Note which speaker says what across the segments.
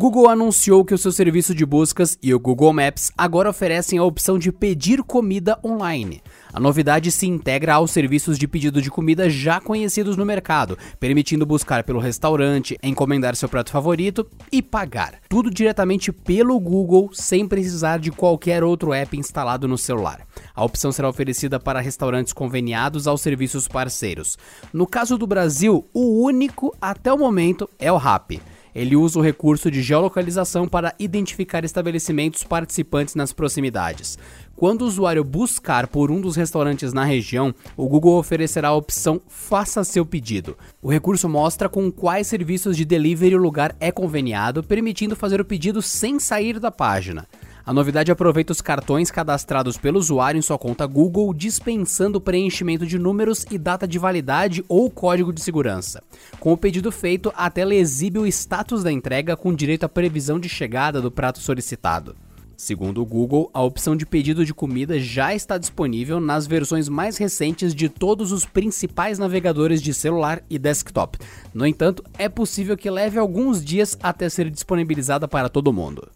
Speaker 1: Google anunciou que o seu serviço de buscas e o Google Maps agora oferecem a opção de pedir comida online. A novidade se integra aos serviços de pedido de comida já conhecidos no mercado, permitindo buscar pelo restaurante, encomendar seu prato favorito e pagar. Tudo diretamente pelo Google, sem precisar de qualquer outro app instalado no celular. A opção será oferecida para restaurantes conveniados aos serviços parceiros. No caso do Brasil, o único até o momento é o Rappi. Ele usa o recurso de geolocalização para identificar estabelecimentos participantes nas proximidades. Quando o usuário buscar por um dos restaurantes na região, o Google oferecerá a opção Faça seu pedido. O recurso mostra com quais serviços de delivery o lugar é conveniado, permitindo fazer o pedido sem sair da página. A novidade aproveita os cartões cadastrados pelo usuário em sua conta Google, dispensando o preenchimento de números e data de validade ou código de segurança. Com o pedido feito, a tela exibe o status da entrega com direito à previsão de chegada do prato solicitado. Segundo o Google, a opção de pedido de comida já está disponível nas versões mais recentes de todos os principais navegadores de celular e desktop. No entanto, é possível que leve alguns dias até ser disponibilizada para todo mundo.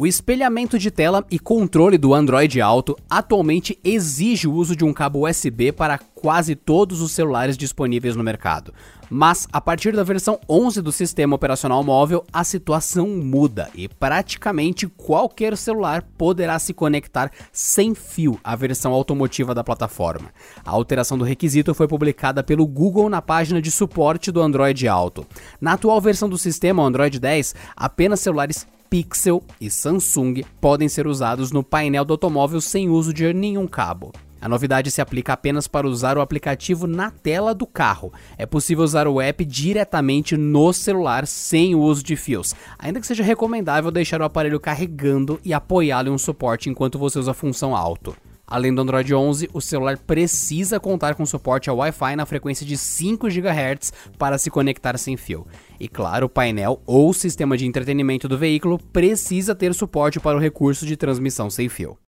Speaker 1: O espelhamento de tela e controle do Android Auto atualmente exige o uso de um cabo USB para quase todos os celulares disponíveis no mercado. Mas a partir da versão 11 do sistema operacional móvel, a situação muda e praticamente qualquer celular poderá se conectar sem fio à versão automotiva da plataforma. A alteração do requisito foi publicada pelo Google na página de suporte do Android Auto. Na atual versão do sistema Android 10, apenas celulares Pixel e Samsung podem ser usados no painel do automóvel sem uso de nenhum cabo. A novidade se aplica apenas para usar o aplicativo na tela do carro. É possível usar o app diretamente no celular sem o uso de fios, ainda que seja recomendável deixar o aparelho carregando e apoiá-lo em um suporte enquanto você usa a função alto. Além do Android 11, o celular precisa contar com suporte ao Wi-Fi na frequência de 5 GHz para se conectar sem fio. E claro, o painel ou sistema de entretenimento do veículo precisa ter suporte para o recurso de transmissão sem fio.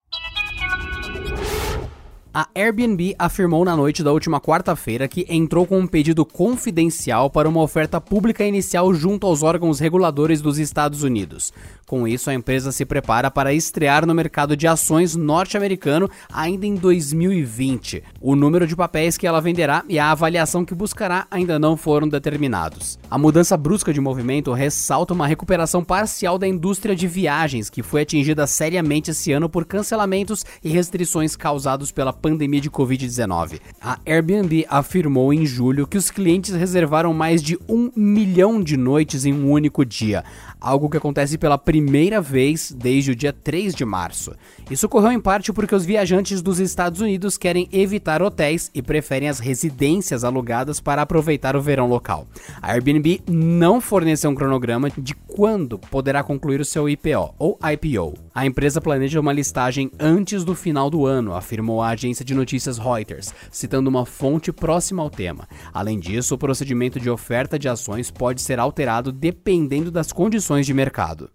Speaker 1: A Airbnb afirmou na noite da última quarta-feira que entrou com um pedido confidencial para uma oferta pública inicial junto aos órgãos reguladores dos Estados Unidos. Com isso, a empresa se prepara para estrear no mercado de ações norte-americano ainda em 2020. O número de papéis que ela venderá e a avaliação que buscará ainda não foram determinados. A mudança brusca de movimento ressalta uma recuperação parcial da indústria de viagens, que foi atingida seriamente esse ano por cancelamentos e restrições causados pela pandemia de Covid-19. A Airbnb afirmou em julho que os clientes reservaram mais de um milhão de noites em um único dia, algo que acontece pela primeira vez desde o dia 3 de março. Isso ocorreu em parte porque os viajantes dos Estados Unidos querem evitar hotéis e preferem as residências alugadas para aproveitar o verão local. A Airbnb não forneceu um cronograma de quando poderá concluir o seu IPO ou IPO. A empresa planeja uma listagem antes do final do ano, afirmou a agência de notícias Reuters, citando uma fonte próxima ao tema. Além disso, o procedimento de oferta de ações pode ser alterado dependendo das condições de mercado.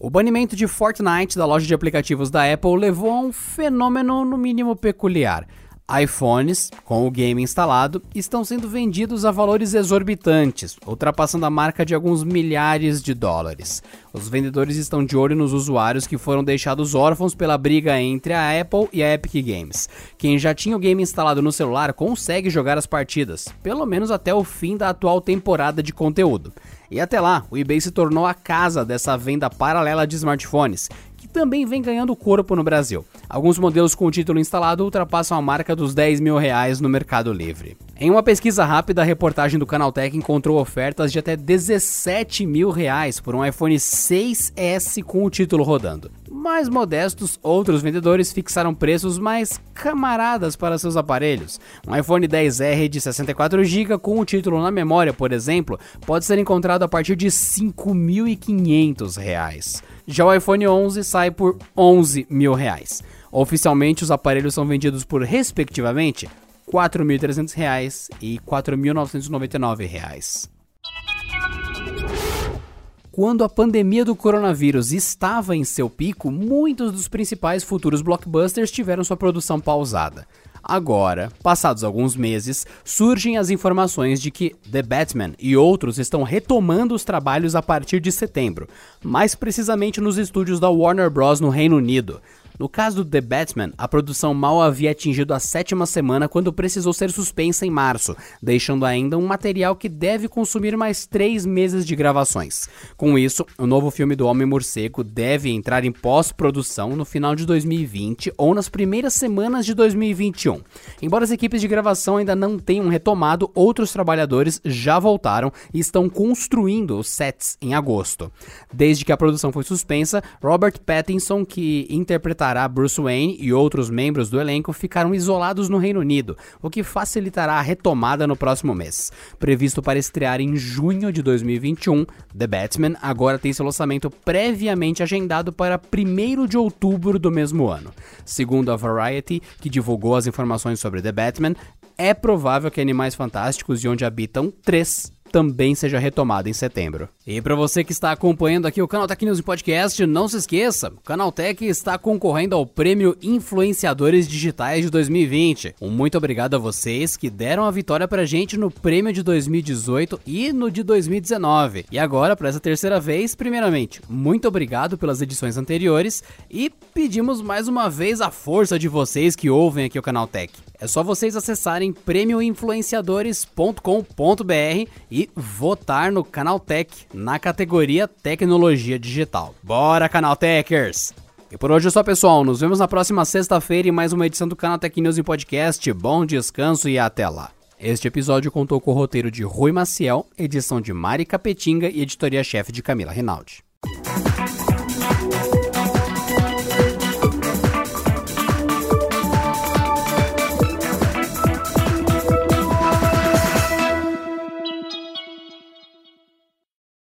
Speaker 1: O banimento de Fortnite da loja de aplicativos da Apple levou a um fenômeno no mínimo peculiar iPhones com o game instalado estão sendo vendidos a valores exorbitantes, ultrapassando a marca de alguns milhares de dólares. Os vendedores estão de olho nos usuários que foram deixados órfãos pela briga entre a Apple e a Epic Games. Quem já tinha o game instalado no celular consegue jogar as partidas, pelo menos até o fim da atual temporada de conteúdo. E até lá, o eBay se tornou a casa dessa venda paralela de smartphones, que também vem ganhando corpo no Brasil. Alguns modelos com o título instalado ultrapassam a marca dos 10 mil reais no Mercado Livre. Em uma pesquisa rápida, a reportagem do Canaltech encontrou ofertas de até 17 mil reais por um iPhone 6S com o título rodando. Mais modestos, outros vendedores fixaram preços mais camaradas para seus aparelhos. Um iPhone 10R de 64GB com o título na memória, por exemplo, pode ser encontrado a partir de R$ 5.500. Já o iPhone 11 sai por 11 mil reais. Oficialmente, os aparelhos são vendidos por, respectivamente, R$ 4.300 e R$ 4.999. Quando a pandemia do coronavírus estava em seu pico, muitos dos principais futuros blockbusters tiveram sua produção pausada. Agora, passados alguns meses, surgem as informações de que The Batman e outros estão retomando os trabalhos a partir de setembro, mais precisamente nos estúdios da Warner Bros. no Reino Unido. No caso do The Batman, a produção mal havia atingido a sétima semana quando precisou ser suspensa em março, deixando ainda um material que deve consumir mais três meses de gravações. Com isso, o novo filme do Homem-Morcego deve entrar em pós-produção no final de 2020 ou nas primeiras semanas de 2021. Embora as equipes de gravação ainda não tenham retomado, outros trabalhadores já voltaram e estão construindo os sets em agosto. Desde que a produção foi suspensa, Robert Pattinson, que interpretará Bruce Wayne e outros membros do elenco ficaram isolados no Reino Unido, o que facilitará a retomada no próximo mês. Previsto para estrear em junho de 2021, The Batman agora tem seu lançamento previamente agendado para 1 de outubro do mesmo ano. Segundo a Variety, que divulgou as informações sobre The Batman, é provável que Animais Fantásticos e Onde Habitam 3 também seja retomada em setembro. E para você que está acompanhando aqui o Canal Tech News Podcast, não se esqueça, o Canal Tech está concorrendo ao Prêmio Influenciadores Digitais de 2020. Um muito obrigado a vocês que deram a vitória pra gente no prêmio de 2018 e no de 2019. E agora, para essa terceira vez, primeiramente, muito obrigado pelas edições anteriores e pedimos mais uma vez a força de vocês que ouvem aqui o Canal Tech. É só vocês acessarem prêmioinfluenciadores.com.br e votar no Canaltech na categoria Tecnologia Digital. Bora, Canaltechers! E por hoje é só, pessoal. Nos vemos na próxima sexta-feira em mais uma edição do Canal Tech News em Podcast. Bom descanso e até lá. Este episódio contou com o roteiro de Rui Maciel, edição de Mari Capetinga e editoria-chefe de Camila Rinaldi.